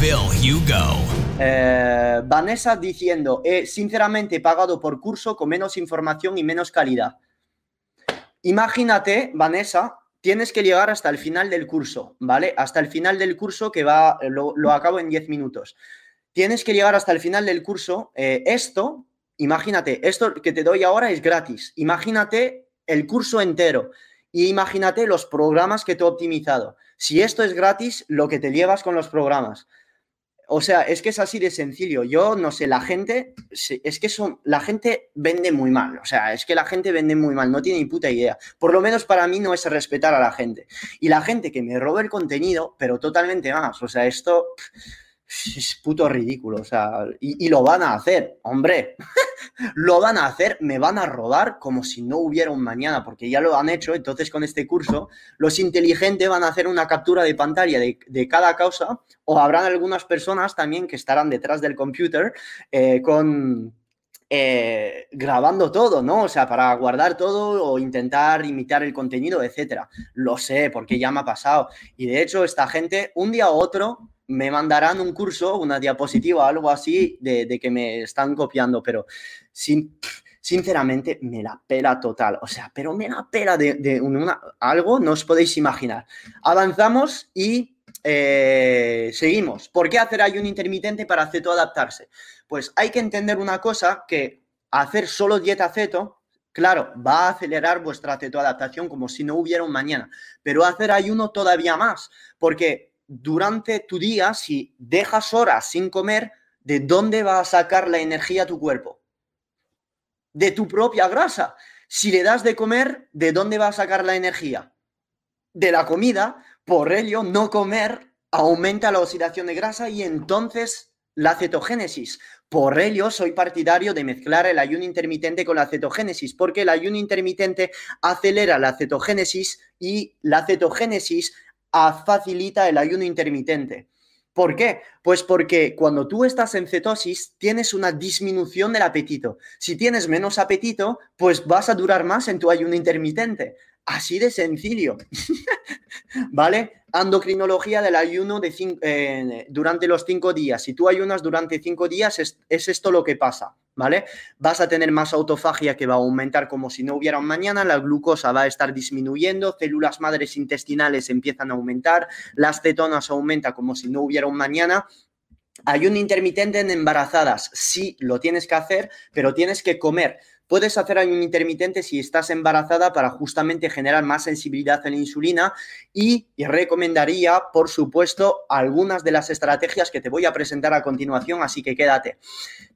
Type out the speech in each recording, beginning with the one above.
Phil Hugo. Eh, Vanessa diciendo, he sinceramente pagado por curso con menos información y menos calidad. Imagínate, Vanessa, tienes que llegar hasta el final del curso, ¿vale? Hasta el final del curso que va, lo, lo acabo en 10 minutos. Tienes que llegar hasta el final del curso. Eh, esto, imagínate, esto que te doy ahora es gratis. Imagínate el curso entero. Y imagínate los programas que te he optimizado. Si esto es gratis, lo que te llevas con los programas. O sea, es que es así de sencillo. Yo no sé, la gente, es que son, la gente vende muy mal. O sea, es que la gente vende muy mal, no tiene ni puta idea. Por lo menos para mí no es respetar a la gente. Y la gente que me roba el contenido, pero totalmente más. O sea, esto es puto ridículo, o sea, y, lo van a hacer, hombre, lo van a hacer, me van a robar como si no hubiera un mañana, porque ya lo han hecho, entonces con este curso, los inteligentes van a hacer una captura de pantalla de, cada causa, o habrán algunas personas también que estarán detrás del computer eh, con... Eh, grabando todo, ¿no? O sea, para guardar todo o intentar imitar el contenido, etcétera. Lo sé, porque ya me ha pasado. Y de hecho, esta gente, un día u otro, me mandarán un curso, una diapositiva, algo así, de, que me están copiando, pero sin, sinceramente me la pela total. O sea, pero me la pela de, una, algo, no os podéis imaginar. Avanzamos y eh, seguimos. ¿Por qué hacer ayuno intermitente para ceto adaptarse? Pues hay que entender una cosa, que hacer solo dieta ceto, Claro, va a acelerar vuestra cetoadaptación como si no hubiera un mañana, pero hacer ayuno todavía más, porque durante tu día, si dejas horas sin comer, ¿de dónde va a sacar la energía tu cuerpo? De tu propia grasa. Si le das de comer, ¿de dónde va a sacar la energía? De la comida. Por ello, no comer aumenta la oxidación de grasa y entonces la cetogénesis. Por ello, soy partidario de mezclar el ayuno intermitente con la cetogénesis, porque el ayuno intermitente acelera la cetogénesis y la cetogénesis facilita el ayuno intermitente. ¿Por qué? Pues porque cuando tú estás en cetosis tienes una disminución del apetito. Si tienes menos apetito, pues vas a durar más en tu ayuno intermitente. Así de sencillo. ¿Vale? Endocrinología del ayuno de eh, durante los cinco días. Si tú ayunas durante cinco días, es, esto lo que pasa, ¿vale? Vas a tener más autofagia que va a aumentar como si no hubiera un mañana, la glucosa va a estar disminuyendo, células madres intestinales empiezan a aumentar, las cetonas aumentan como si no hubiera un mañana. Ayuno intermitente en embarazadas, sí, lo tienes que hacer, pero tienes que comer Puedes hacer ayuno intermitente si estás embarazada para justamente generar más sensibilidad a la insulina y, recomendaría, por supuesto, algunas de las estrategias que te voy a presentar a continuación, así que quédate.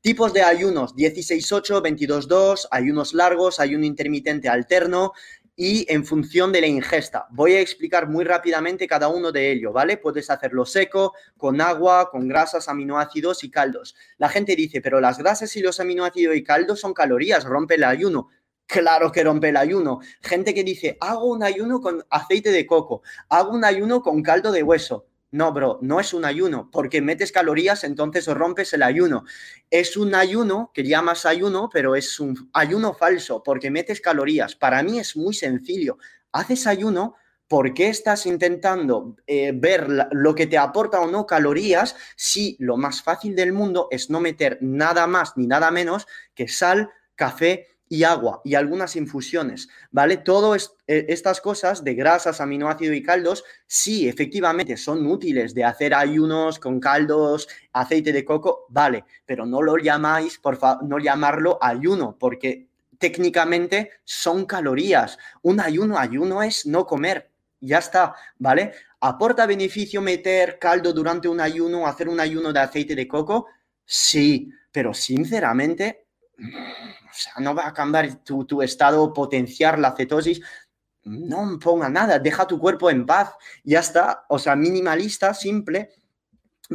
Tipos de ayunos 16-8, 22-2, ayunos largos, ayuno intermitente alterno, y en función de la ingesta. Voy a explicar muy rápidamente cada uno de ellos, ¿vale? Puedes hacerlo seco, con agua, con grasas, aminoácidos y caldos. La gente dice, pero las grasas y los aminoácidos y caldos son calorías, rompe el ayuno. Claro que rompe el ayuno. Gente que dice, hago un ayuno con aceite de coco, hago un ayuno con caldo de hueso. No, bro, no es un ayuno, porque metes calorías, entonces rompes el ayuno. Es un ayuno que llamas ayuno, pero es un ayuno falso, porque metes calorías. Para mí es muy sencillo. Haces ayuno, ¿por qué estás intentando eh, ver lo que te aporta o no calorías si lo más fácil del mundo es no meter nada más ni nada menos que sal, café y agua y algunas infusiones, ¿vale? Todas e, estas cosas de grasas, aminoácidos y caldos, sí, efectivamente son útiles de hacer ayunos con caldos, aceite de coco, vale, pero no lo llamáis, por favor, no llamarlo ayuno, porque técnicamente son calorías. Un ayuno, ayuno es no comer, ya está, ¿vale? ¿Aporta beneficio meter caldo durante un ayuno, hacer un ayuno de aceite de coco? Sí, pero sinceramente o sea, no va a cambiar tu, estado, potenciar la cetosis. No ponga nada, deja tu cuerpo en paz, ya está. O sea, minimalista, simple.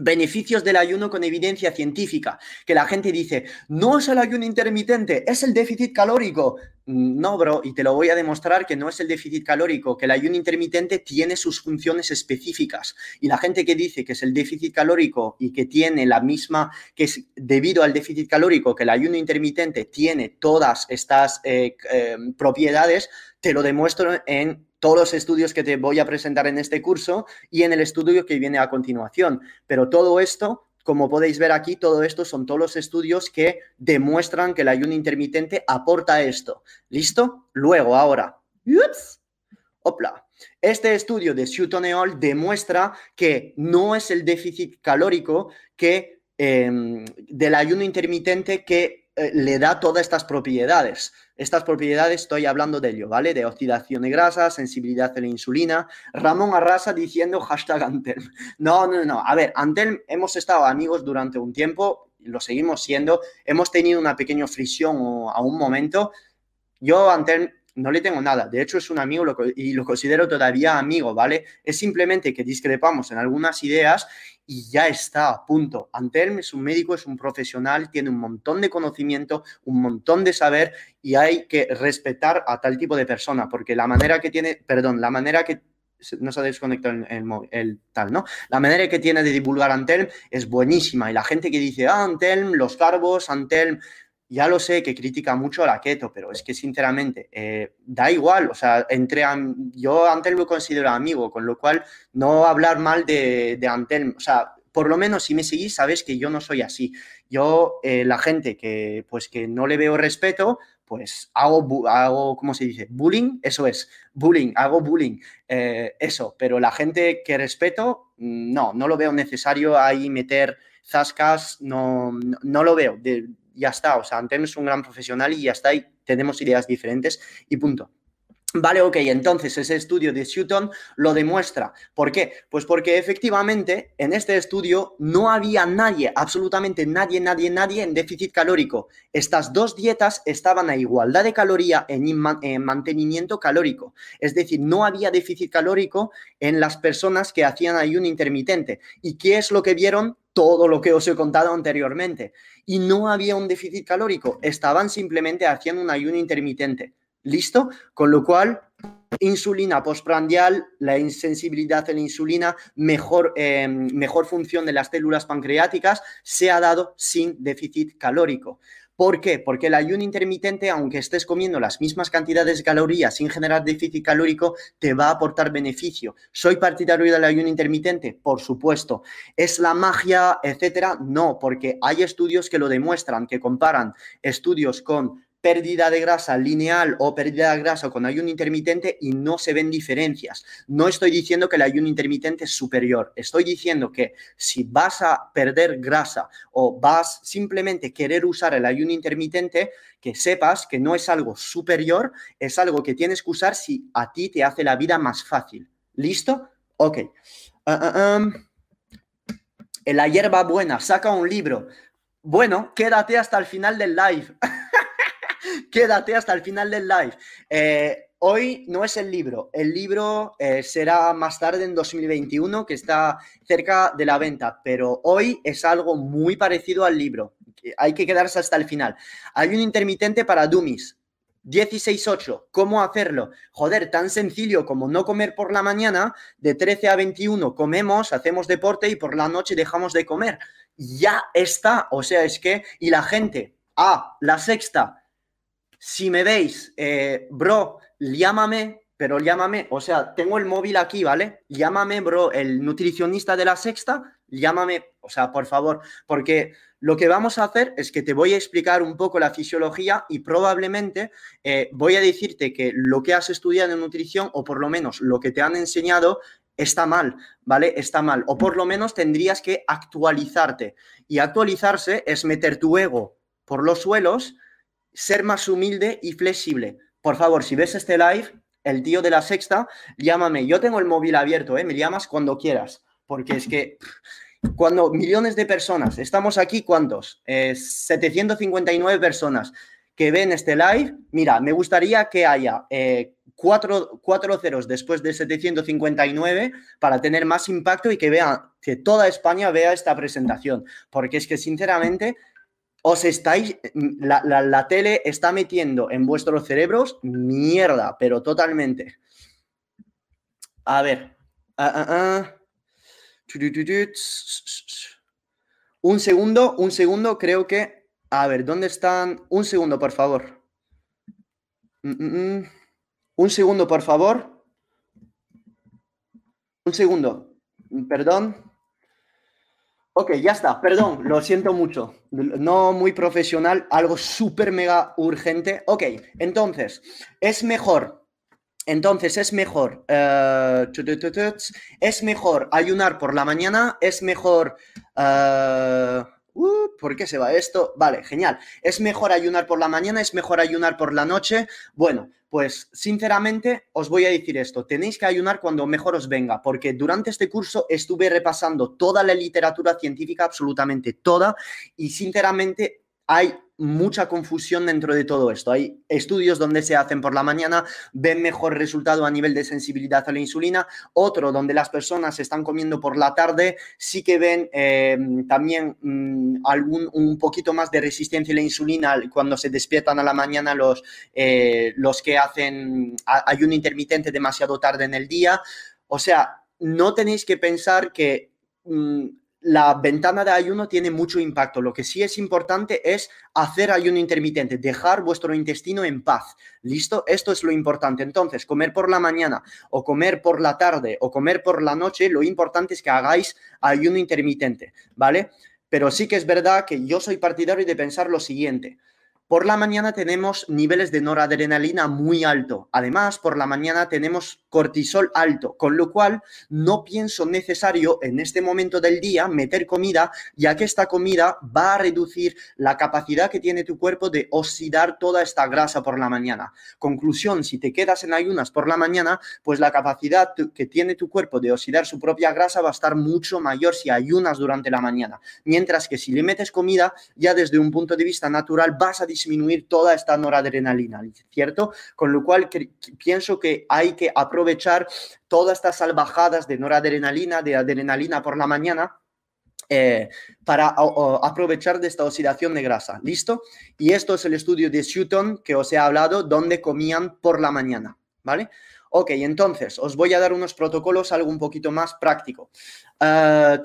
Beneficios del ayuno con evidencia científica, que la gente dice, no es el ayuno intermitente, es el déficit calórico. No, bro, y te lo voy a demostrar que no es el déficit calórico, que el ayuno intermitente tiene sus funciones específicas. Y la gente que dice que es el déficit calórico y que tiene la misma, que es debido al déficit calórico, que el ayuno intermitente tiene todas estas eh, eh, propiedades, te lo demuestro en todos los estudios que te voy a presentar en este curso y en el estudio que viene a continuación. Pero todo esto, como podéis ver aquí, todo esto son todos los estudios que demuestran que el ayuno intermitente aporta esto. ¿Listo? Luego, ahora. Ups, opla. Este estudio de Sutton demuestra que no es el déficit calórico que, em, del ayuno intermitente que eh, le da todas estas propiedades. Estas propiedades estoy hablando de ello, ¿vale? De oxidación de grasa, sensibilidad a la insulina. Ramón Arrasa diciendo hashtag Antelm. No, no, no. A ver, Antelm hemos estado amigos durante un tiempo, lo seguimos siendo. Hemos tenido una pequeña fricción a un momento. Yo, Antelm, no le tengo nada. De hecho, es un amigo y lo considero todavía amigo, ¿vale? Es simplemente que discrepamos en algunas ideas y ya está, punto. Antelm es un médico, es un profesional, tiene un montón de conocimiento, un montón de saber y hay que respetar a tal tipo de persona, porque la manera que tiene, perdón, la manera que no se ha desconectado el, el, tal, ¿no? La manera que tiene de divulgar Antelm es buenísima y la gente que dice, ah, Antelm, los carbos, Antelm, ya lo sé que critica mucho a la keto, pero es que sinceramente eh, da igual, o sea, entre yo Antelm lo considero amigo, con lo cual no hablar mal de, de Antelm, o sea, por lo menos si me seguís sabes que yo no soy así. Yo, eh, la gente que pues que no le veo respeto, pues hago, hago, ¿cómo se dice? Bullying, eso es, bullying, hago bullying, eh, eso, pero la gente que respeto, no, no lo veo necesario ahí meter zascas, no, no, lo veo. Ya está. O sea, Antelm es un gran profesional y ya está, y tenemos ideas diferentes y punto. Vale, ok, entonces ese estudio de Sutton lo demuestra. ¿Por qué? Pues porque efectivamente en este estudio no había nadie, absolutamente nadie, nadie, nadie en déficit calórico. Estas dos dietas estaban a igualdad de caloría en, en mantenimiento calórico. Es decir, no había déficit calórico en las personas que hacían ayuno intermitente. ¿Y qué es lo que vieron? Todo lo que os he contado anteriormente. Y no había un déficit calórico, estaban simplemente haciendo un ayuno intermitente. ¿Listo? Con lo cual, insulina postprandial, la insensibilidad a la insulina, mejor, eh, mejor función de las células pancreáticas, se ha dado sin déficit calórico. ¿Por qué? Porque el ayuno intermitente, aunque estés comiendo las mismas cantidades de calorías sin generar déficit calórico, te va a aportar beneficio. ¿Soy partidario del ayuno intermitente? Por supuesto. ¿Es la magia, etcétera? No, porque hay estudios que lo demuestran, que comparan estudios con pérdida de grasa lineal o pérdida de grasa con ayuno intermitente y no se ven diferencias. No estoy diciendo que el ayuno intermitente es superior, estoy diciendo que si vas a perder grasa o vas simplemente querer usar el ayuno intermitente, que sepas que no es algo superior, es algo que tienes que usar si a ti te hace la vida más fácil. ¿Listo? Ok. Um. La hierba buena, saca un libro. Bueno, quédate hasta el final del live. Quédate hasta el final del live. Eh, hoy no es el libro, el libro eh, será más tarde en 2021, que está cerca de la venta, pero hoy es algo muy parecido al libro. Hay que quedarse hasta el final. Hay un intermitente para dummies. 16-8, ¿cómo hacerlo? Joder, tan sencillo como no comer por la mañana, de 13 a 21 comemos, hacemos deporte y por la noche dejamos de comer. Ya está, o sea, es que, y la gente, ah, la sexta, si me veis, eh, bro, llámame, pero llámame, o sea, tengo el móvil aquí, ¿vale? Llámame, bro, el nutricionista de la sexta, llámame, o sea, por favor, porque lo que vamos a hacer es que te voy a explicar un poco la fisiología y probablemente eh, voy a decirte que lo que has estudiado en nutrición, o por lo menos lo que te han enseñado, está mal, ¿vale? Está mal. O por lo menos tendrías que actualizarte. Y actualizarse es meter tu ego por los suelos ser más humilde y flexible. Por favor, si ves este live, el tío de la sexta, llámame. Yo tengo el móvil abierto, ¿eh? me llamas cuando quieras, porque es que cuando millones de personas, estamos aquí, ¿cuántos? 759 eh, personas que ven este live, mira, me gustaría que haya eh, cuatro, cuatro ceros después de 759 para tener más impacto y que vea, que toda España vea esta presentación. Porque es que sinceramente os estáis, la, la, tele está metiendo en vuestros cerebros mierda, pero totalmente. A ver. Ah, ah, ah. Un segundo, un segundo, creo que... A ver, ¿dónde están? Un segundo, por favor. Mm, mm, mm. Un segundo, por favor. Un segundo. Perdón. Ok, ya está, perdón, lo siento mucho. No muy profesional, algo súper mega urgente. Ok, entonces, es mejor. Entonces, es mejor. Eh, es mejor ayunar por la mañana, es mejor. Eh, uh, ¿Por qué se va esto? Vale, genial. ¿Es mejor ayunar por la mañana? ¿Es mejor ayunar por la noche? Bueno, pues sinceramente os voy a decir esto, tenéis que ayunar cuando mejor os venga, porque durante este curso estuve repasando toda la literatura científica, absolutamente toda, y sinceramente hay mucha confusión dentro de todo esto. Hay estudios donde se hacen por la mañana, ven mejor resultado a nivel de sensibilidad a la insulina, otro donde las personas están comiendo por la tarde, sí que ven em, también mm, algún, un poquito más de resistencia a la insulina cuando se despiertan a la mañana los, eh, los que hacen ayuno intermitente demasiado tarde en el día. O sea, no tenéis que pensar que... Mm, la ventana de ayuno tiene mucho impacto. Lo que sí es importante es hacer ayuno intermitente, dejar vuestro intestino en paz. ¿Listo? Esto es lo importante. Entonces, comer por la mañana o comer por la tarde o comer por la noche, lo importante es que hagáis ayuno intermitente, ¿vale? Pero sí que es verdad que yo soy partidario de pensar lo siguiente. Por la mañana tenemos niveles de noradrenalina muy alto. Además, por la mañana tenemos cortisol alto, con lo cual no pienso necesario en este momento del día meter comida, ya que esta comida va a reducir la capacidad que tiene tu cuerpo de oxidar toda esta grasa por la mañana. Conclusión, si te quedas en ayunas por la mañana, pues la capacidad que tiene tu cuerpo de oxidar su propia grasa va a estar mucho mayor si ayunas durante la mañana. Mientras que si le metes comida, ya desde un punto de vista natural vas a disminuir toda esta noradrenalina, ¿cierto? Con lo cual pienso que hay que aprovechar todas estas salvajadas de noradrenalina, de adrenalina por la mañana, eh, para aprovechar de esta oxidación de grasa. ¿Listo? Y esto es el estudio de Sutton que os he hablado, donde comían por la mañana. ¿Vale? Ok, entonces os voy a dar unos protocolos, algo un poquito más práctico. Uh,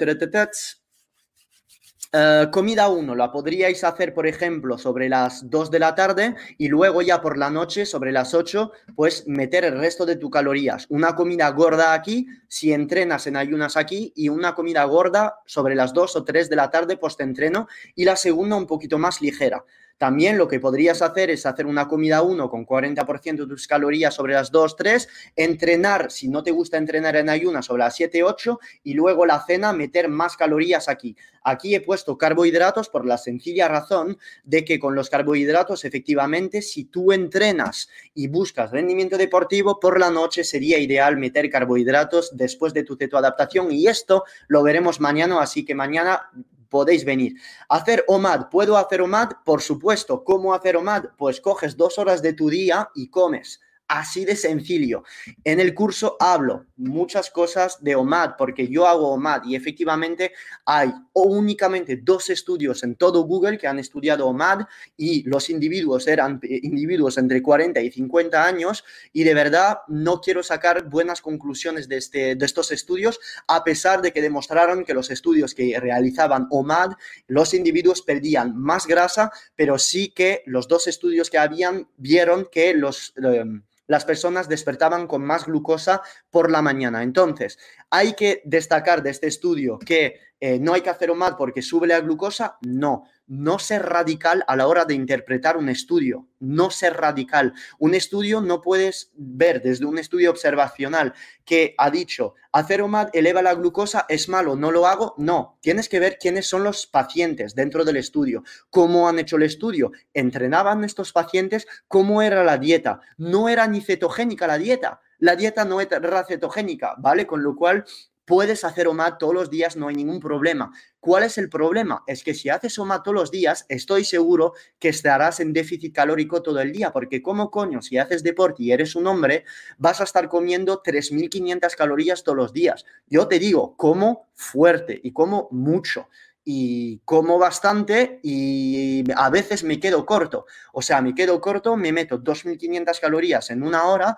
eh, comida 1 la podríais hacer, por ejemplo, sobre las 2 de la tarde y luego ya por la noche, sobre las 8, pues meter el resto de tus calorías. Una comida gorda aquí, si entrenas en ayunas aquí, y una comida gorda sobre las 2 o 3 de la tarde post-entreno y la segunda un poquito más ligera. También lo que podrías hacer es hacer una comida 1 con 40% de tus calorías sobre las 2, 3, entrenar, si no te gusta entrenar en ayunas, sobre las 7, 8 y luego la cena meter más calorías aquí. Aquí he puesto carbohidratos por la sencilla razón de que con los carbohidratos, efectivamente, si tú entrenas y buscas rendimiento deportivo, por la noche sería ideal meter carbohidratos después de tu cetoadaptación y esto lo veremos mañana, así que mañana podéis venir. Hacer OMAD, ¿puedo hacer OMAD? Por supuesto. ¿Cómo hacer OMAD? Pues coges dos horas de tu día y comes. Así de sencillo. En el curso hablo muchas cosas de OMAD, porque yo hago OMAD y efectivamente hay únicamente dos estudios en todo Google que han estudiado OMAD y los individuos eran eh, individuos entre 40 y 50 años y de verdad no quiero sacar buenas conclusiones de, este, de estos estudios a pesar de que demostraron que los estudios que realizaban OMAD, los individuos perdían más grasa, pero sí que los dos estudios que habían vieron que los... Em, las personas despertaban con más glucosa por la mañana. Entonces, hay que destacar de este estudio que eh, no hay que hacer OMAD porque sube la glucosa. No, no ser radical a la hora de interpretar un estudio, no ser radical. Un estudio no puedes ver desde un estudio observacional que ha dicho hacer OMAD eleva la glucosa, es malo, no lo hago. No, tienes que ver quiénes son los pacientes dentro del estudio, cómo han hecho el estudio, entrenaban estos pacientes, cómo era la dieta. No era ni cetogénica la dieta, la dieta no era cetogénica, ¿vale? Con lo cual puedes hacer OMAD todos los días, no hay ningún problema. ¿Cuál es el problema? Es que si haces OMAD todos los días, estoy seguro que estarás en déficit calórico todo el día, porque como coño, si haces deporte y eres un hombre, vas a estar comiendo 3.500 calorías todos los días. Yo te digo, como fuerte y como mucho y como bastante y a veces me quedo corto. O sea, me quedo corto, me meto 2.500 calorías en una hora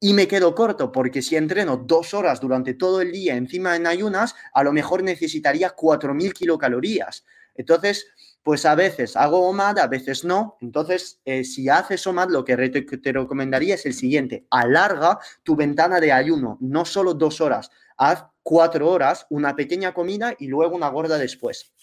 y me quedo corto porque si entreno dos horas durante todo el día encima en ayunas, a lo mejor necesitaría 4.000 kilocalorías. Entonces, pues a veces hago OMAD, a veces no. Entonces, eh, si haces OMAD, lo que te recomendaría es el siguiente. Alarga tu ventana de ayuno, no solo dos horas. Haz cuatro horas, una pequeña comida y luego una gorda después.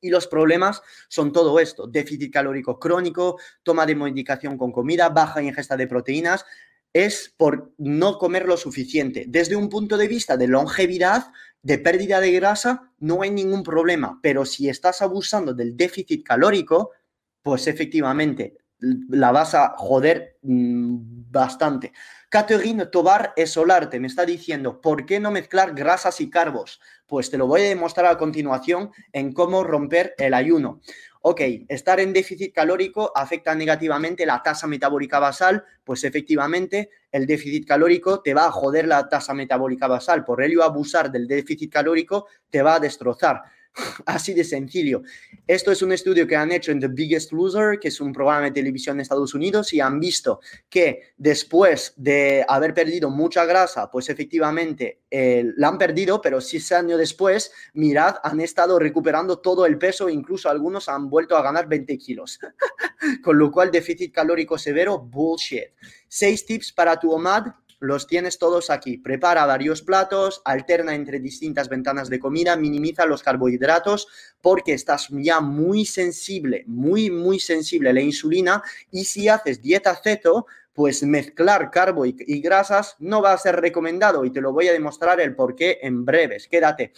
Y los problemas son todo esto, déficit calórico crónico, toma de medicación con comida, baja ingesta de proteínas, es por no comer lo suficiente. Desde un punto de vista de longevidad, de pérdida de grasa, no hay ningún problema, pero si estás abusando del déficit calórico, pues efectivamente la vas a joder mm, bastante. Catherine Tobar Esolarte me está diciendo, ¿por qué no mezclar grasas y carbos? Pues te lo voy a demostrar a continuación en cómo romper el ayuno. Ok, estar en déficit calórico afecta negativamente la tasa metabólica basal, pues efectivamente el déficit calórico te va a joder la tasa metabólica basal, por ello abusar del déficit calórico te va a destrozar. Así de sencillo. Esto es un estudio que han hecho en The Biggest Loser, que es un programa de televisión en Estados Unidos, y han visto que después de haber perdido mucha grasa, pues efectivamente eh, la han perdido, pero seis años después, mirad, han estado recuperando todo el peso, incluso algunos han vuelto a ganar 20 kilos. Con lo cual, déficit calórico severo, bullshit. Seis tips para tu OMAD los tienes todos aquí. Prepara varios platos, alterna entre distintas ventanas de comida, minimiza los carbohidratos porque estás ya muy sensible, muy, muy sensible a la insulina y si haces dieta ceto, pues mezclar carbo y, grasas no va a ser recomendado y te lo voy a demostrar el por qué en breves. Quédate.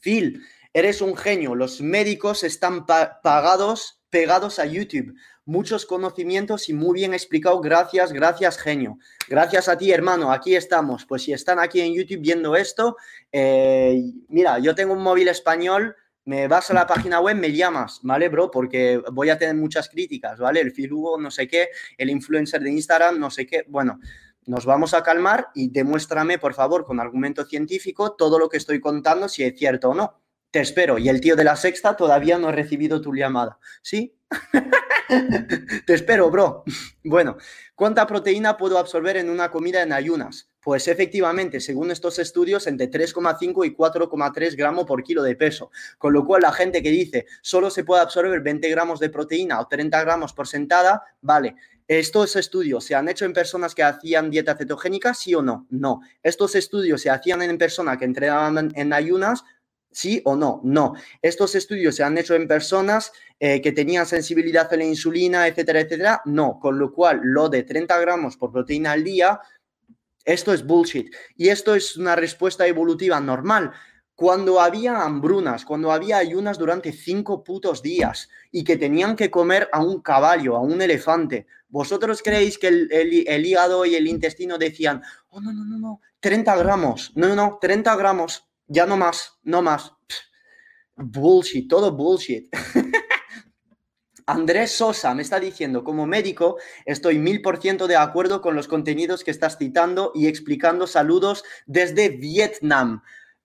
Phil, eres un genio. Los médicos están pagados, pegados a YouTube muchos conocimientos y muy bien explicado. Gracias, gracias, genio. Gracias a ti, hermano. Aquí estamos. Pues si están aquí en YouTube viendo esto, eh, mira, yo tengo un móvil español. Me vas a la página web, me llamas, ¿vale, bro? Porque voy a tener muchas críticas, ¿vale? El filugo, no sé qué, el influencer de Instagram, no sé qué. Bueno, nos vamos a calmar y demuéstrame, por favor, con argumento científico, todo lo que estoy contando, si es cierto o no. Te espero. Y el tío de la sexta todavía no ha recibido tu llamada. ¿Sí? Te espero, bro. Bueno, ¿cuánta proteína puedo absorber en una comida en ayunas? Pues efectivamente, según estos estudios, entre 3,5 y 4,3 gramos por kilo de peso. Con lo cual, la gente que dice solo se puede absorber 20 gramos de proteína o 30 gramos por sentada, vale. ¿Estos estudios se han hecho en personas que hacían dieta cetogénica? ¿Sí o no? No. ¿Estos estudios se hacían en personas que entrenaban en ayunas? ¿Sí o no? No. Estos estudios se han hecho en personas eh, que tenían sensibilidad a la insulina, etcétera, etcétera. No. Con lo cual, lo de 30 gramos por proteína al día, esto es bullshit. Y esto es una respuesta evolutiva normal. Cuando había hambrunas, cuando había ayunas durante cinco putos días y que tenían que comer a un caballo, a un elefante, ¿vosotros creéis que el, el hígado y el intestino decían, oh, no, no, no, no, 30 gramos, no, no, no, 30 gramos, ya no más, no más. Bullshit, todo bullshit. Andrés Sosa me está diciendo, como médico, estoy mil por ciento de acuerdo con los contenidos que estás citando y explicando. Saludos desde Vietnam.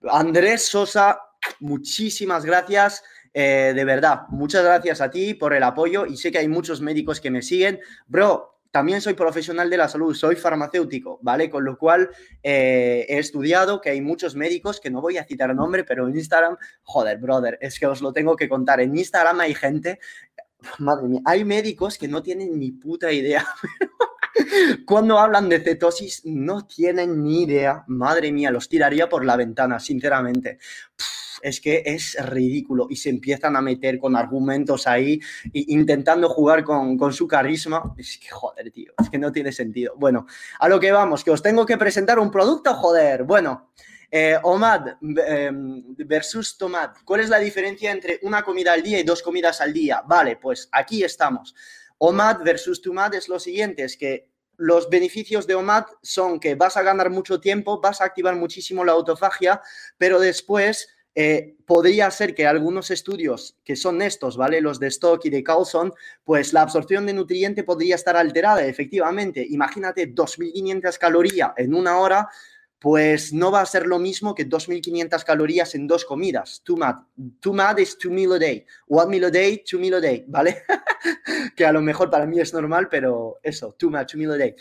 Andrés Sosa, muchísimas gracias. Eh, de verdad, muchas gracias a ti por el apoyo y sé que hay muchos médicos que me siguen. Bro, también soy profesional de la salud, soy farmacéutico, ¿vale? Con lo cual eh, he estudiado que hay muchos médicos, que no voy a citar nombre, pero en Instagram, joder, brother, es que os lo tengo que contar. En Instagram hay gente, madre mía, hay médicos que no tienen ni puta idea. Cuando hablan de cetosis, no tienen ni idea. Madre mía, los tiraría por la ventana, sinceramente es que es ridículo y se empiezan a meter con argumentos ahí intentando jugar con, su carisma. Es que joder, tío, es que no tiene sentido. Bueno, a lo que vamos, que os tengo que presentar un producto, joder. Bueno, eh, OMAD em, versus Tomad. ¿Cuál es la diferencia entre una comida al día y dos comidas al día? Vale, pues aquí estamos. OMAD versus TOMAD es lo siguiente, es que los beneficios de OMAD son que vas a ganar mucho tiempo, vas a activar muchísimo la autofagia, pero después eh, podría ser que algunos estudios que son estos, ¿vale? Los de Stock y de Carlson, pues la absorción de nutriente podría estar alterada, efectivamente. Imagínate 2.500 calorías en una hora, pues no va a ser lo mismo que 2.500 calorías en dos comidas. Too mad. Too mad is two meal a day. One meal a day, two meal a day, ¿vale? que a lo mejor para mí es normal, pero eso, too much, two meal a day.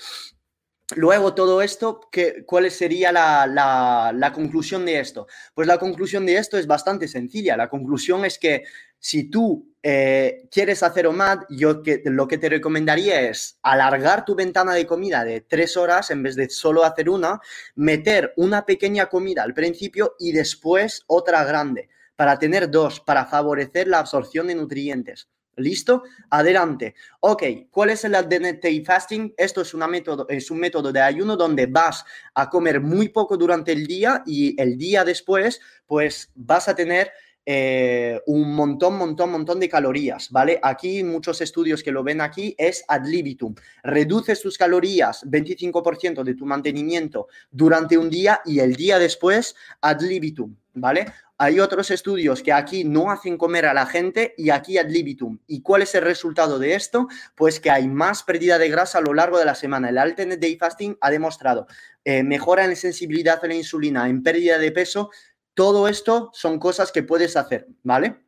Luego, todo esto, ¿qué, ¿cuál sería la, conclusión de esto? Pues la conclusión de esto es bastante sencilla. La conclusión es que si tú eh, quieres hacer OMAD, yo que, lo que te recomendaría es alargar tu ventana de comida de tres horas en vez de solo hacer una, meter una pequeña comida al principio y después otra grande, para tener dos, para favorecer la absorción de nutrientes. ¿Listo? Adelante. Ok, ¿cuál es el Alternative Fasting? Esto es, una método, es un método de ayuno donde vas a comer muy poco durante el día y el día después, pues vas a tener eh, un montón, montón, montón de calorías, ¿vale? Aquí muchos estudios que lo ven aquí es ad libitum. Reduces tus calorías 25% de tu mantenimiento durante un día y el día después ad libitum, ¿vale? Hay otros estudios que aquí no hacen comer a la gente y aquí ad libitum. ¿Y cuál es el resultado de esto? Pues que hay más pérdida de grasa a lo largo de la semana. El Alternate Day Fasting ha demostrado eh, mejora en sensibilidad a la insulina, en pérdida de peso. Todo esto son cosas que puedes hacer, ¿vale?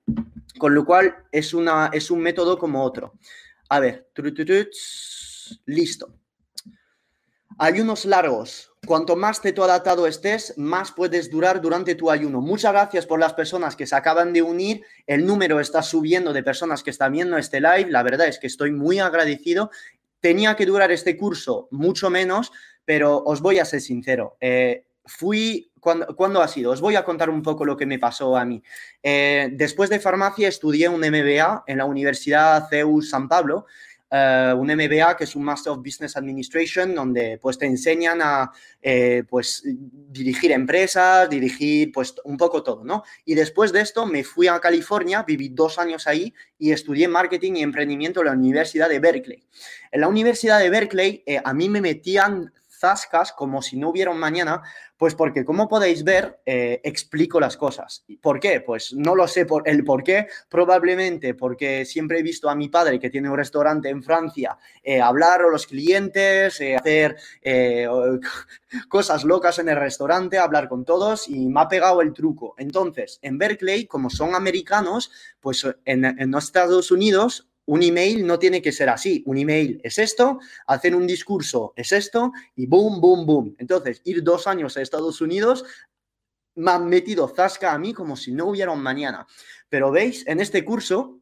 Con lo cual es, una, es un método como otro. A ver, listo. Ayunos largos. Cuanto más adaptado estés, más puedes durar durante tu ayuno. Muchas gracias por las personas que se acaban de unir. El número está subiendo de personas que están viendo este live. La verdad es que estoy muy agradecido. Tenía que durar este curso mucho menos, pero os voy a ser sincero. Eh, fui, ¿cuándo, ha sido? Os voy a contar un poco lo que me pasó a mí. Eh, después de farmacia estudié un MBA en la Universidad CEU San Pablo eh, un MBA que es un Master of Business Administration, donde pues te enseñan a eh, pues dirigir empresas, dirigir pues un poco todo, ¿no? Y después de esto me fui a California, viví dos años ahí y estudié marketing y emprendimiento en la Universidad de Berkeley. En la Universidad de Berkeley eh, a mí me metían zascas como si no hubiera un mañana, pues porque como podéis ver, eh, explico las cosas. ¿Por qué? Pues no lo sé por el por qué, probablemente porque siempre he visto a mi padre que tiene un restaurante en Francia eh, hablar a los clientes, eh, hacer cosas locas en el restaurante, hablar con todos y me ha pegado el truco. Entonces, en Berkeley, como son americanos, pues en, en Estados Unidos un email no tiene que ser así. Un email es esto, hacer un discurso es esto y boom, boom, boom. Entonces, ir dos años a Estados Unidos me han metido zasca a mí como si no hubiera un mañana. Pero veis, en este curso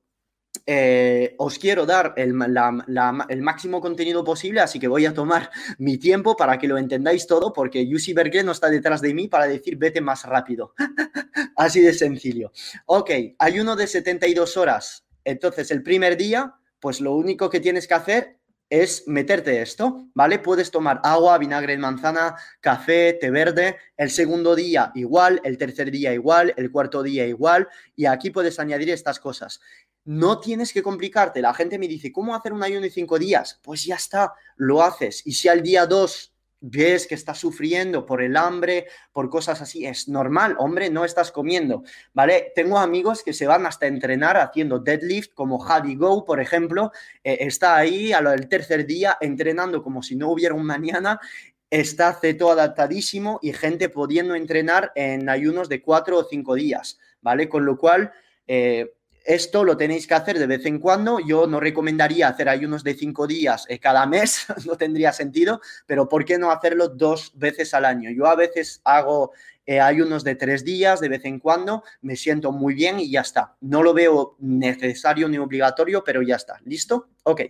eh, os quiero dar el, máximo contenido posible, así que voy a tomar mi tiempo para que lo entendáis todo, porque UC Berkeley no está detrás de mí para decir vete más rápido. así de sencillo. Ok, hay uno de 72 horas entonces, el primer día, pues lo único que tienes que hacer es meterte esto, ¿vale? Puedes tomar agua, vinagre de manzana, café, té verde. El segundo día igual, el tercer día igual, el cuarto día igual. Y aquí puedes añadir estas cosas. No tienes que complicarte. La gente me dice, ¿cómo hacer un ayuno de cinco días? Pues ya está, lo haces. Y si al día dos ves que estás sufriendo por el hambre, por cosas así, es normal, hombre, no estás comiendo, ¿vale? Tengo amigos que se van hasta entrenar haciendo deadlift, como Hadi Go, por ejemplo, eh, está ahí al tercer día entrenando como si no hubiera un mañana, está ceto adaptadísimo y gente pudiendo entrenar en ayunos de cuatro o cinco días, ¿vale? Con lo cual... Eh, esto lo tenéis que hacer de vez en cuando. Yo no recomendaría hacer ayunos de cinco días eh, cada mes, no tendría sentido, pero ¿por qué no hacerlo dos veces al año? Yo a veces hago eh, ayunos de tres días de vez en cuando, me siento muy bien y ya está. No lo veo necesario ni obligatorio, pero ya está. ¿Listo? Ok.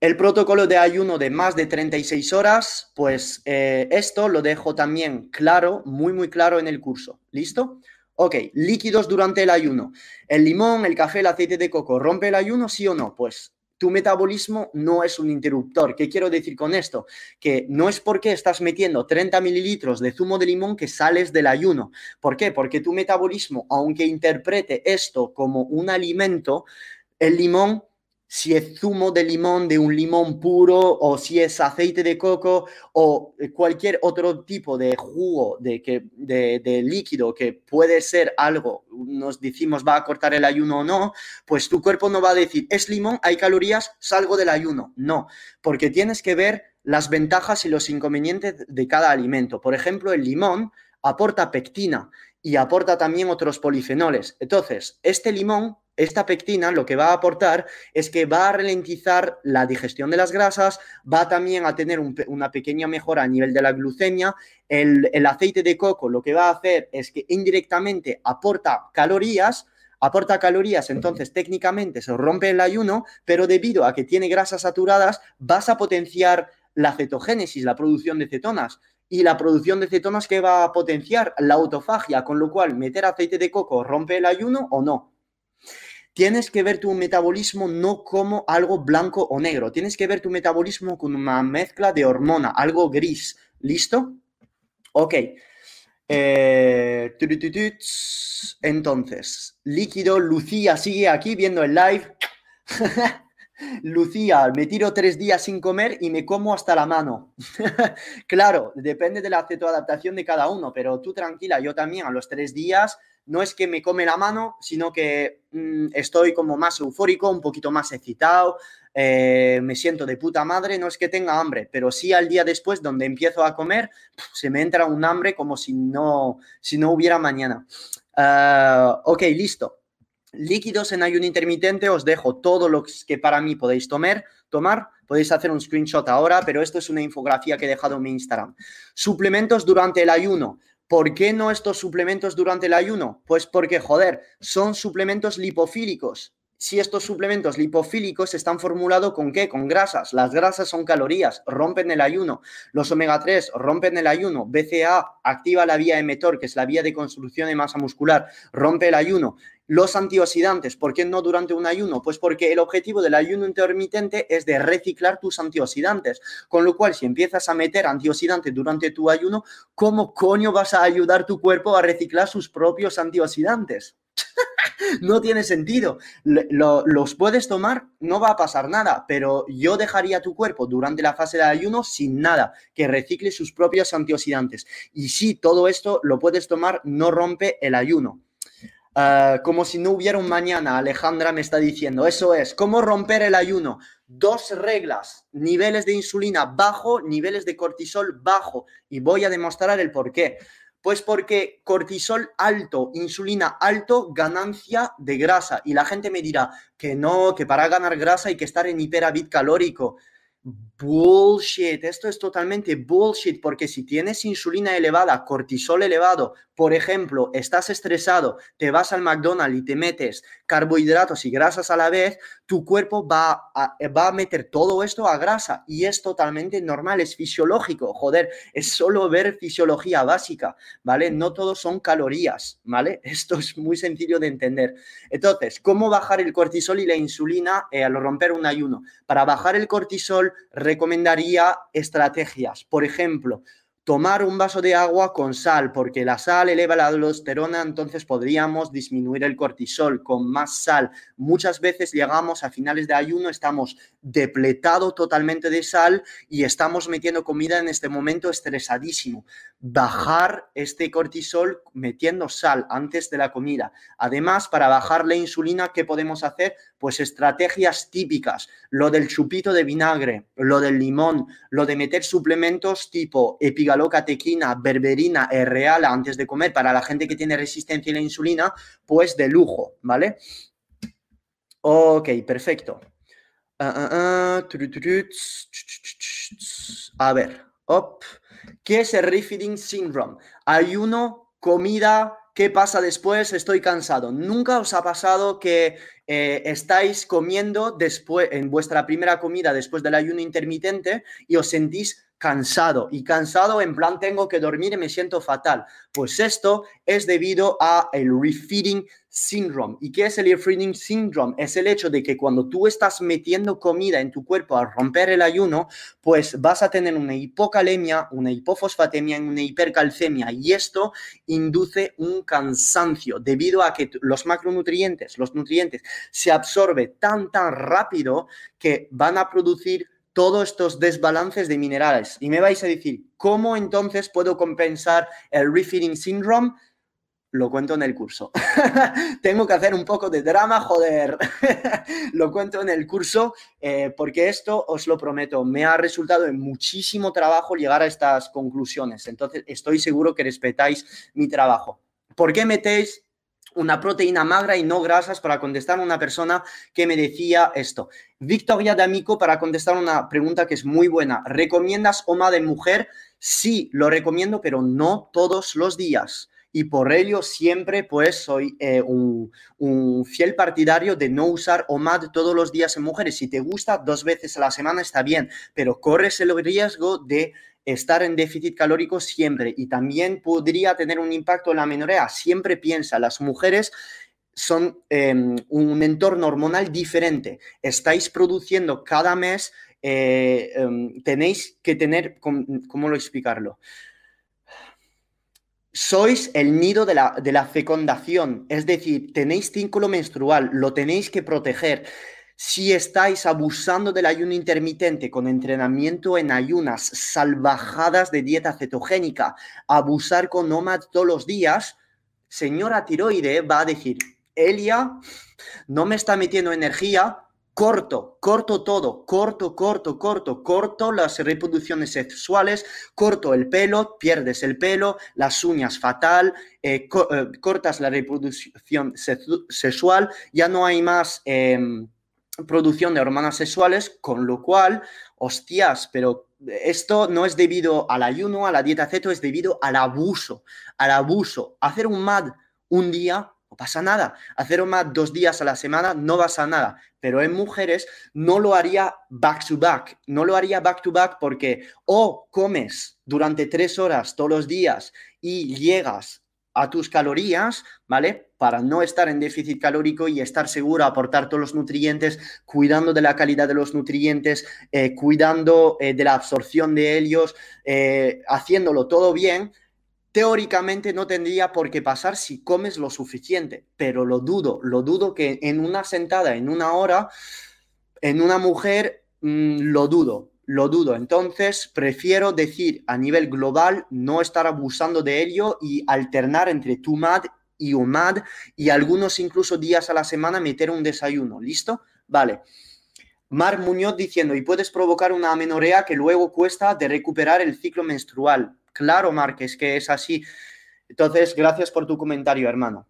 El protocolo de ayuno de más de 36 horas, pues eh, esto lo dejo también claro, muy, muy claro en el curso. ¿Listo? Ok, líquidos durante el ayuno. ¿El limón, el café, el aceite de coco rompe el ayuno, sí o no? Pues tu metabolismo no es un interruptor. ¿Qué quiero decir con esto? Que no es porque estás metiendo 30 mililitros de zumo de limón que sales del ayuno. ¿Por qué? Porque tu metabolismo, aunque interprete esto como un alimento, el limón si es zumo de limón, de un limón puro, o si es aceite de coco, o cualquier otro tipo de jugo, de, que, de, líquido que puede ser algo, nos decimos va a cortar el ayuno o no, pues tu cuerpo no va a decir, es limón, hay calorías, salgo del ayuno. No, porque tienes que ver las ventajas y los inconvenientes de cada alimento. Por ejemplo, el limón aporta pectina y aporta también otros polifenoles. Entonces, este limón esta pectina lo que va a aportar es que va a ralentizar la digestión de las grasas, va también a tener una pequeña mejora a nivel de la glucemia. El, el, aceite de coco lo que va a hacer es que indirectamente aporta calorías, aporta calorías, entonces técnicamente se rompe el ayuno, pero debido a que tiene grasas saturadas, vas a potenciar la cetogénesis, la producción de cetonas. Y la producción de cetonas que va a potenciar la autofagia, con lo cual meter aceite de coco rompe el ayuno o no. Tienes que ver tu metabolismo no como algo blanco o negro, tienes que ver tu metabolismo con una mezcla de hormona, algo gris. ¿Listo? Ok. Eh, entonces, líquido, Lucía sigue aquí viendo el live. Lucía, me tiro tres días sin comer y me como hasta la mano. claro, depende de la cetoadaptación de cada uno, pero tú tranquila, yo también a los tres días no es que me come la mano, sino que mm, estoy como más eufórico, un poquito más excitado, eh, me siento de puta madre, no es que tenga hambre, pero sí al día después, donde empiezo a comer, se me entra un hambre como si no, si no hubiera mañana. Ah, ok, listo. Líquidos en ayuno intermitente, os dejo todo lo que para mí podéis tomar, tomar. Podéis hacer un screenshot ahora, pero esto es una infografía que he dejado en mi Instagram. Suplementos durante el ayuno. ¿Por qué no estos suplementos durante el ayuno? Pues porque, joder, son suplementos lipofílicos. Si estos suplementos lipofílicos están formulados con qué? Con grasas. Las grasas son calorías, rompen el ayuno. Los omega 3 rompen el ayuno. BCA activa la vía emetor, que es la vía de construcción de masa muscular, rompe el ayuno. Los antioxidantes, ¿por qué no durante un ayuno? Pues porque el objetivo del ayuno intermitente es de reciclar tus antioxidantes. Con lo cual, si empiezas a meter antioxidantes durante tu ayuno, ¿cómo coño vas a ayudar tu cuerpo a reciclar sus propios antioxidantes? no tiene sentido. los puedes tomar, no va a pasar nada, pero yo dejaría tu cuerpo durante la fase de ayuno sin nada, que recicle sus propios antioxidantes. Y si todo esto lo puedes tomar, no rompe el ayuno. Ah, como si no hubiera un mañana, Alejandra me está diciendo. Eso es, ¿cómo romper el ayuno? Dos reglas, niveles de insulina bajo, niveles de cortisol bajo. Y voy a demostrar el por qué. Pues porque cortisol alto, insulina alto, ganancia de grasa. Y la gente me dirá que no, que para ganar grasa hay que estar en hiperávit calórico. Bullshit, esto es totalmente bullshit porque si tienes insulina elevada, cortisol elevado, por ejemplo, estás estresado, te vas al McDonald's y te metes carbohidratos y grasas a la vez, tu cuerpo va a, va a meter todo esto a grasa y es totalmente normal, es fisiológico, joder, es solo ver fisiología básica, ¿vale? No todos son calorías, ¿vale? Esto es muy sencillo de entender. Entonces, ¿cómo bajar el cortisol y la insulina eh, al romper un ayuno? Para bajar el cortisol recomendaría estrategias, por ejemplo, tomar un vaso de agua con sal, porque la sal eleva la aldosterona, entonces podríamos disminuir el cortisol con más sal. Muchas veces llegamos a finales de ayuno, estamos depletado totalmente de sal y estamos metiendo comida en este momento estresadísimo. Bajar este cortisol metiendo sal antes de la comida. Además, para bajar la insulina, ¿qué podemos hacer? Pues estrategias típicas, lo del chupito de vinagre, lo del limón, lo de meter suplementos tipo epigalocatequina, berberina, real antes de comer para la gente que tiene resistencia a la insulina, pues de lujo, ¿vale? Ok, perfecto. A ver, ¿qué es el refeeding syndrome? Ayuno, comida, ¿qué pasa después? Estoy cansado. ¿Nunca os ha pasado que eh, estáis comiendo después, en vuestra primera comida después del ayuno intermitente y os sentís cansado y cansado en plan tengo que dormir y me siento fatal. Pues esto es debido a el refeeding syndrome. ¿Y qué es el refeeding syndrome? Es el hecho de que cuando tú estás metiendo comida en tu cuerpo al romper el ayuno, pues vas a tener una hipocalemia, una hipofosfatemia, una hipercalcemia y esto induce un cansancio debido a que los macronutrientes, los nutrientes se absorben tan tan rápido que van a producir todos estos desbalances de minerales. Y me vais a decir, ¿cómo entonces puedo compensar el refeeding syndrome? Lo cuento en el curso. Tengo que hacer un poco de drama, joder. lo cuento en el curso eh, porque esto, os lo prometo, me ha resultado en muchísimo trabajo llegar a estas conclusiones. Entonces, estoy seguro que respetáis mi trabajo. ¿Por qué metéis una proteína magra y no grasas para contestar a una persona que me decía esto. Victoria D'Amico para contestar una pregunta que es muy buena. ¿Recomiendas OMA de mujer? Sí, lo recomiendo, pero no todos los días. Y por ello siempre pues soy eh, un, un, fiel partidario de no usar OMAD todos los días en mujeres. Si te gusta dos veces a la semana está bien, pero corres el riesgo de estar en déficit calórico siempre y también podría tener un impacto en la menorea. Siempre piensa, las mujeres son em, un entorno hormonal diferente. Estáis produciendo cada mes, eh, em, tenéis que tener, ¿cómo lo explicarlo? Sois el nido de la, de la fecundación, es decir, tenéis círculo menstrual, lo tenéis que proteger. Si estáis abusando del ayuno intermitente con entrenamiento en ayunas, salvajadas de dieta cetogénica, abusar con OMAD todos los días, señora tiroide va a decir, Elia no me está metiendo energía, corto, corto todo, corto, corto, corto, corto las reproducciones sexuales, corto el pelo, pierdes el pelo, las uñas fatal, eh, eh, cortas la reproducción sexual, ya no hay más... Em, producción de hormonas sexuales, con lo cual, hostias, pero esto no es debido al ayuno, a la dieta ceto, es debido al abuso, al abuso. Hacer un MAD un día no pasa nada. Hacer un MAD dos días a la semana no pasa nada. Pero en mujeres no lo haría back to back. No lo haría back to back porque o comes durante tres horas todos los días y llegas a tus calorías, ¿vale? Para no estar en déficit calórico y estar seguro, aportar todos los nutrientes, cuidando de la calidad de los nutrientes, eh, cuidando eh, de la absorción de ellos, eh, haciéndolo todo bien, teóricamente no tendría por qué pasar si comes lo suficiente, pero lo dudo, lo dudo que en una sentada, en una hora, en una mujer, mm, lo dudo, lo dudo. Entonces, prefiero decir a nivel global, no estar abusando de ello y alternar entre TUMAD y UMAD y algunos incluso días a la semana meter un desayuno. ¿Listo? Vale. Mar Muñoz diciendo, y puedes provocar una amenorrea que luego cuesta de recuperar el ciclo menstrual. Claro, Mar, que es que es así. Entonces, gracias por tu comentario, hermano.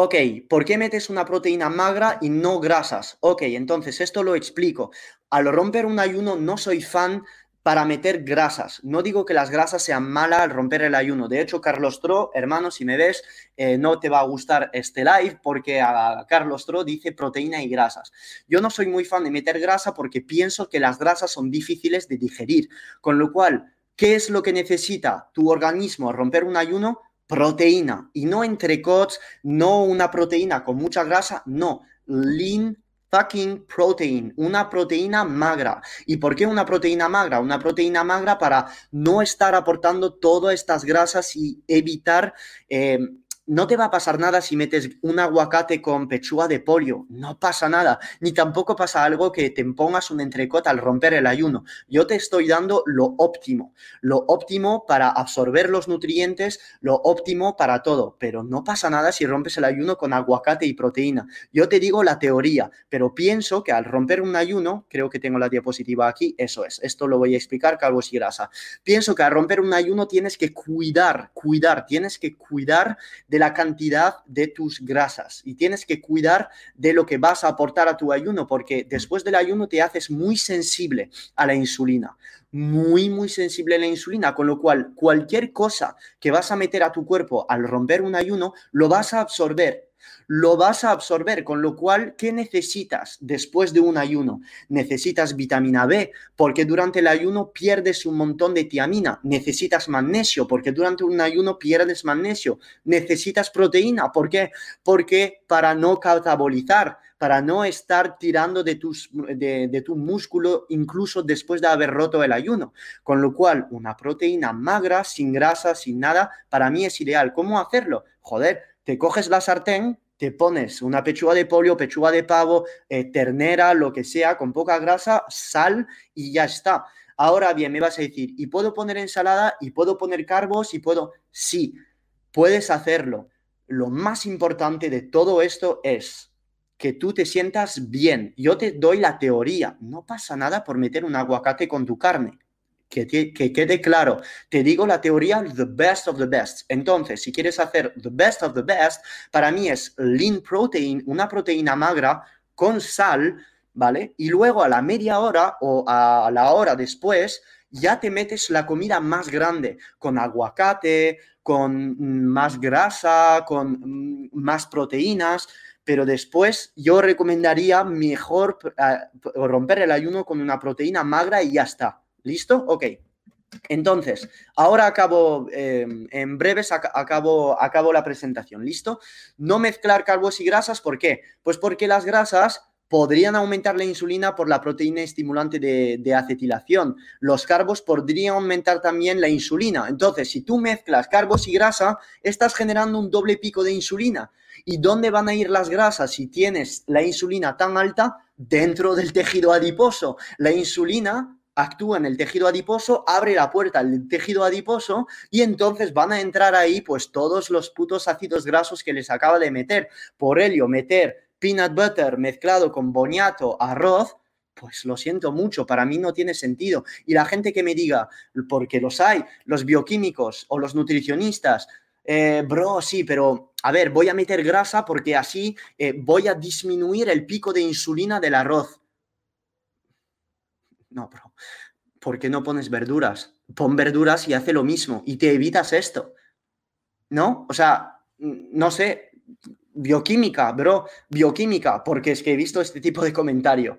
Ok, ¿por qué metes una proteína magra y no grasas? Ok, entonces esto lo explico. Al romper un ayuno no soy fan para meter grasas. No digo que las grasas sean malas al romper el ayuno. De hecho, Carlos Tro, hermano, si me ves, eh, no te va a gustar este live porque a Carlos Tro dice proteína y grasas. Yo no soy muy fan de meter grasa porque pienso que las grasas son difíciles de digerir. Con lo cual, ¿qué es lo que necesita tu organismo al romper un ayuno? Proteína y no entrecots, no una proteína con mucha grasa, no, lean fucking protein, una proteína magra. ¿Y por qué una proteína magra? Una proteína magra para no estar aportando todas estas grasas y evitar eh, no te va a pasar nada si metes un aguacate con pechuga de pollo, no pasa nada, ni tampoco pasa algo que te pongas un entrecot al romper el ayuno. Yo te estoy dando lo óptimo, lo óptimo para absorber los nutrientes, lo óptimo para todo, pero no pasa nada si rompes el ayuno con aguacate y proteína. Yo te digo la teoría, pero pienso que al romper un ayuno, creo que tengo la diapositiva aquí, eso es, esto lo voy a explicar, calvos y grasa. Pienso que al romper un ayuno tienes que cuidar, cuidar, tienes que cuidar de la cantidad de tus grasas. Y tienes que cuidar de lo que vas a aportar a tu ayuno porque después del ayuno te haces muy sensible a la insulina, muy, muy sensible a la insulina, con lo cual cualquier cosa que vas a meter a tu cuerpo al romper un ayuno lo vas a absorber lo vas a absorber, con lo cual, ¿qué necesitas después de un ayuno? Necesitas vitamina B, porque durante el ayuno pierdes un montón de tiamina. Necesitas magnesio, porque durante un ayuno pierdes magnesio. Necesitas proteína, ¿por qué? Porque para no catabolizar, para no estar tirando de, tus, de, tu músculo incluso después de haber roto el ayuno. Con lo cual, una proteína magra, sin grasa, sin nada, para mí es ideal. ¿Cómo hacerlo? Joder, te coges la sartén, te pones una pechuga de pollo, pechuga de pavo, eh, ternera, lo que sea, con poca grasa, sal y ya está. Ahora bien, me vas a decir, ¿y puedo poner ensalada? ¿Y puedo poner carbos? ¿Y puedo? Sí, puedes hacerlo. Lo más importante de todo esto es que tú te sientas bien. Yo te doy la teoría. No pasa nada por meter un aguacate con tu carne que, quede claro. Te digo la teoría, the best of the best. Entonces, si quieres hacer the best of the best, para mí es lean protein, una proteína magra con sal, ¿vale? Y luego a la media hora o a la hora después, ya te metes la comida más grande, con aguacate, con más grasa, con mm, más proteínas, pero después yo recomendaría mejor eh, romper el ayuno con una proteína magra y ya está. ¿Listo? Ok. Entonces, ahora acabo, em, en breves acabo, acabo la presentación, ¿listo? No mezclar carbos y grasas, ¿por qué? Pues porque las grasas podrían aumentar la insulina por la proteína estimulante de, de, acetilación. Los carbos podrían aumentar también la insulina. Entonces, si tú mezclas carbos y grasa, estás generando un doble pico de insulina. ¿Y dónde van a ir las grasas si tienes la insulina tan alta? Dentro del tejido adiposo. La insulina actúa en el tejido adiposo, abre la puerta al tejido adiposo y entonces van a entrar ahí pues todos los putos ácidos grasos que les acaba de meter. Por ello, meter peanut butter mezclado con boniato, arroz, pues lo siento mucho, para mí no tiene sentido. Y la gente que me diga, porque los hay, los bioquímicos o los nutricionistas, eh, bro, sí, pero a ver, voy a meter grasa porque así eh, voy a disminuir el pico de insulina del arroz. No, bro. ¿Por qué no pones verduras? Pon verduras y hace lo mismo y te evitas esto. ¿No? O sea, no sé, bioquímica, bro, bioquímica, porque es que he visto este tipo de comentario.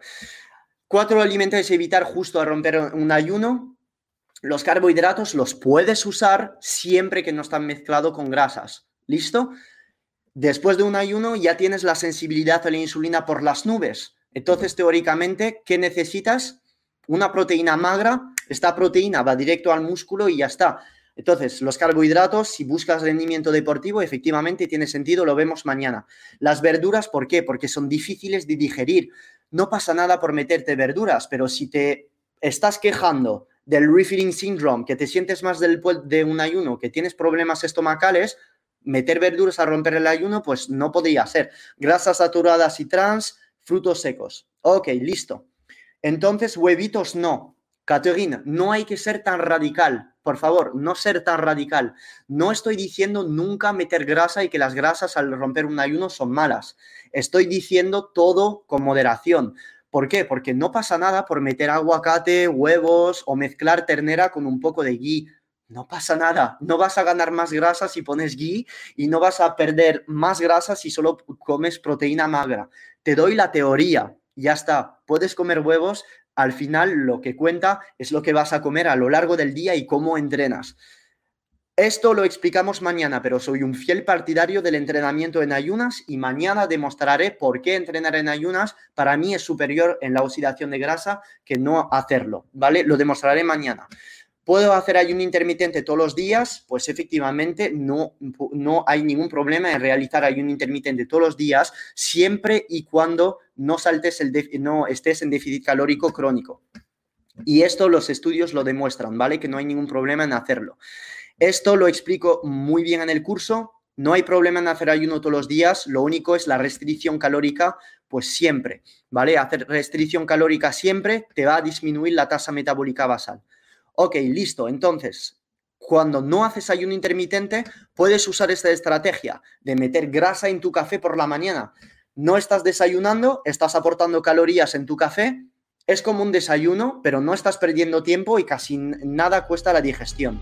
Cuatro alimentos a evitar justo a romper un ayuno. Los carbohidratos los puedes usar siempre que no están mezclados con grasas. ¿Listo? Después de un ayuno ya tienes la sensibilidad a la insulina por las nubes. Entonces, teóricamente, ¿qué necesitas? Una proteína magra, esta proteína va directo al músculo y ya está. Entonces, los carbohidratos, si buscas rendimiento deportivo, efectivamente tiene sentido, lo vemos mañana. Las verduras, ¿por qué? Porque son difíciles de digerir. No pasa nada por meterte verduras, pero si te estás quejando del refeeding syndrome, que te sientes más del, de un ayuno, que tienes problemas estomacales, meter verduras a romper el ayuno, pues no podría ser. Grasas saturadas y trans, frutos secos. Ok, listo. Entonces, huevitos no. Caterina, no hay que ser tan radical. Por favor, no ser tan radical. No estoy diciendo nunca meter grasa y que las grasas al romper un ayuno son malas. Estoy diciendo todo con moderación. ¿Por qué? Porque no pasa nada por meter aguacate, huevos o mezclar ternera con un poco de ghee. No pasa nada. No vas a ganar más grasa si pones ghee y no vas a perder más grasa si solo comes proteína magra. Te doy la teoría, ya está, puedes comer huevos, al final lo que cuenta es lo que vas a comer a lo largo del día y cómo entrenas. Esto lo explicamos mañana, pero soy un fiel partidario del entrenamiento en ayunas y mañana demostraré por qué entrenar en ayunas para mí es superior en la oxidación de grasa que no hacerlo, ¿vale? Lo demostraré mañana. ¿Puedo hacer ayuno intermitente todos los días? Pues efectivamente no, no hay ningún problema en realizar ayuno intermitente todos los días, siempre y cuando no, saltes el no estés en déficit calórico crónico. Y esto los estudios lo demuestran, ¿vale? Que no hay ningún problema en hacerlo. Esto lo explico muy bien en el curso. No hay problema en hacer ayuno todos los días, lo único es la restricción calórica, pues siempre, ¿vale? Hacer restricción calórica siempre te va a disminuir la tasa metabólica basal. Ok, listo. Entonces, cuando no haces ayuno intermitente, puedes usar esta estrategia de meter grasa en tu café por la mañana. No estás desayunando, estás aportando calorías en tu café, es como un desayuno, pero no estás perdiendo tiempo y casi nada cuesta la digestión.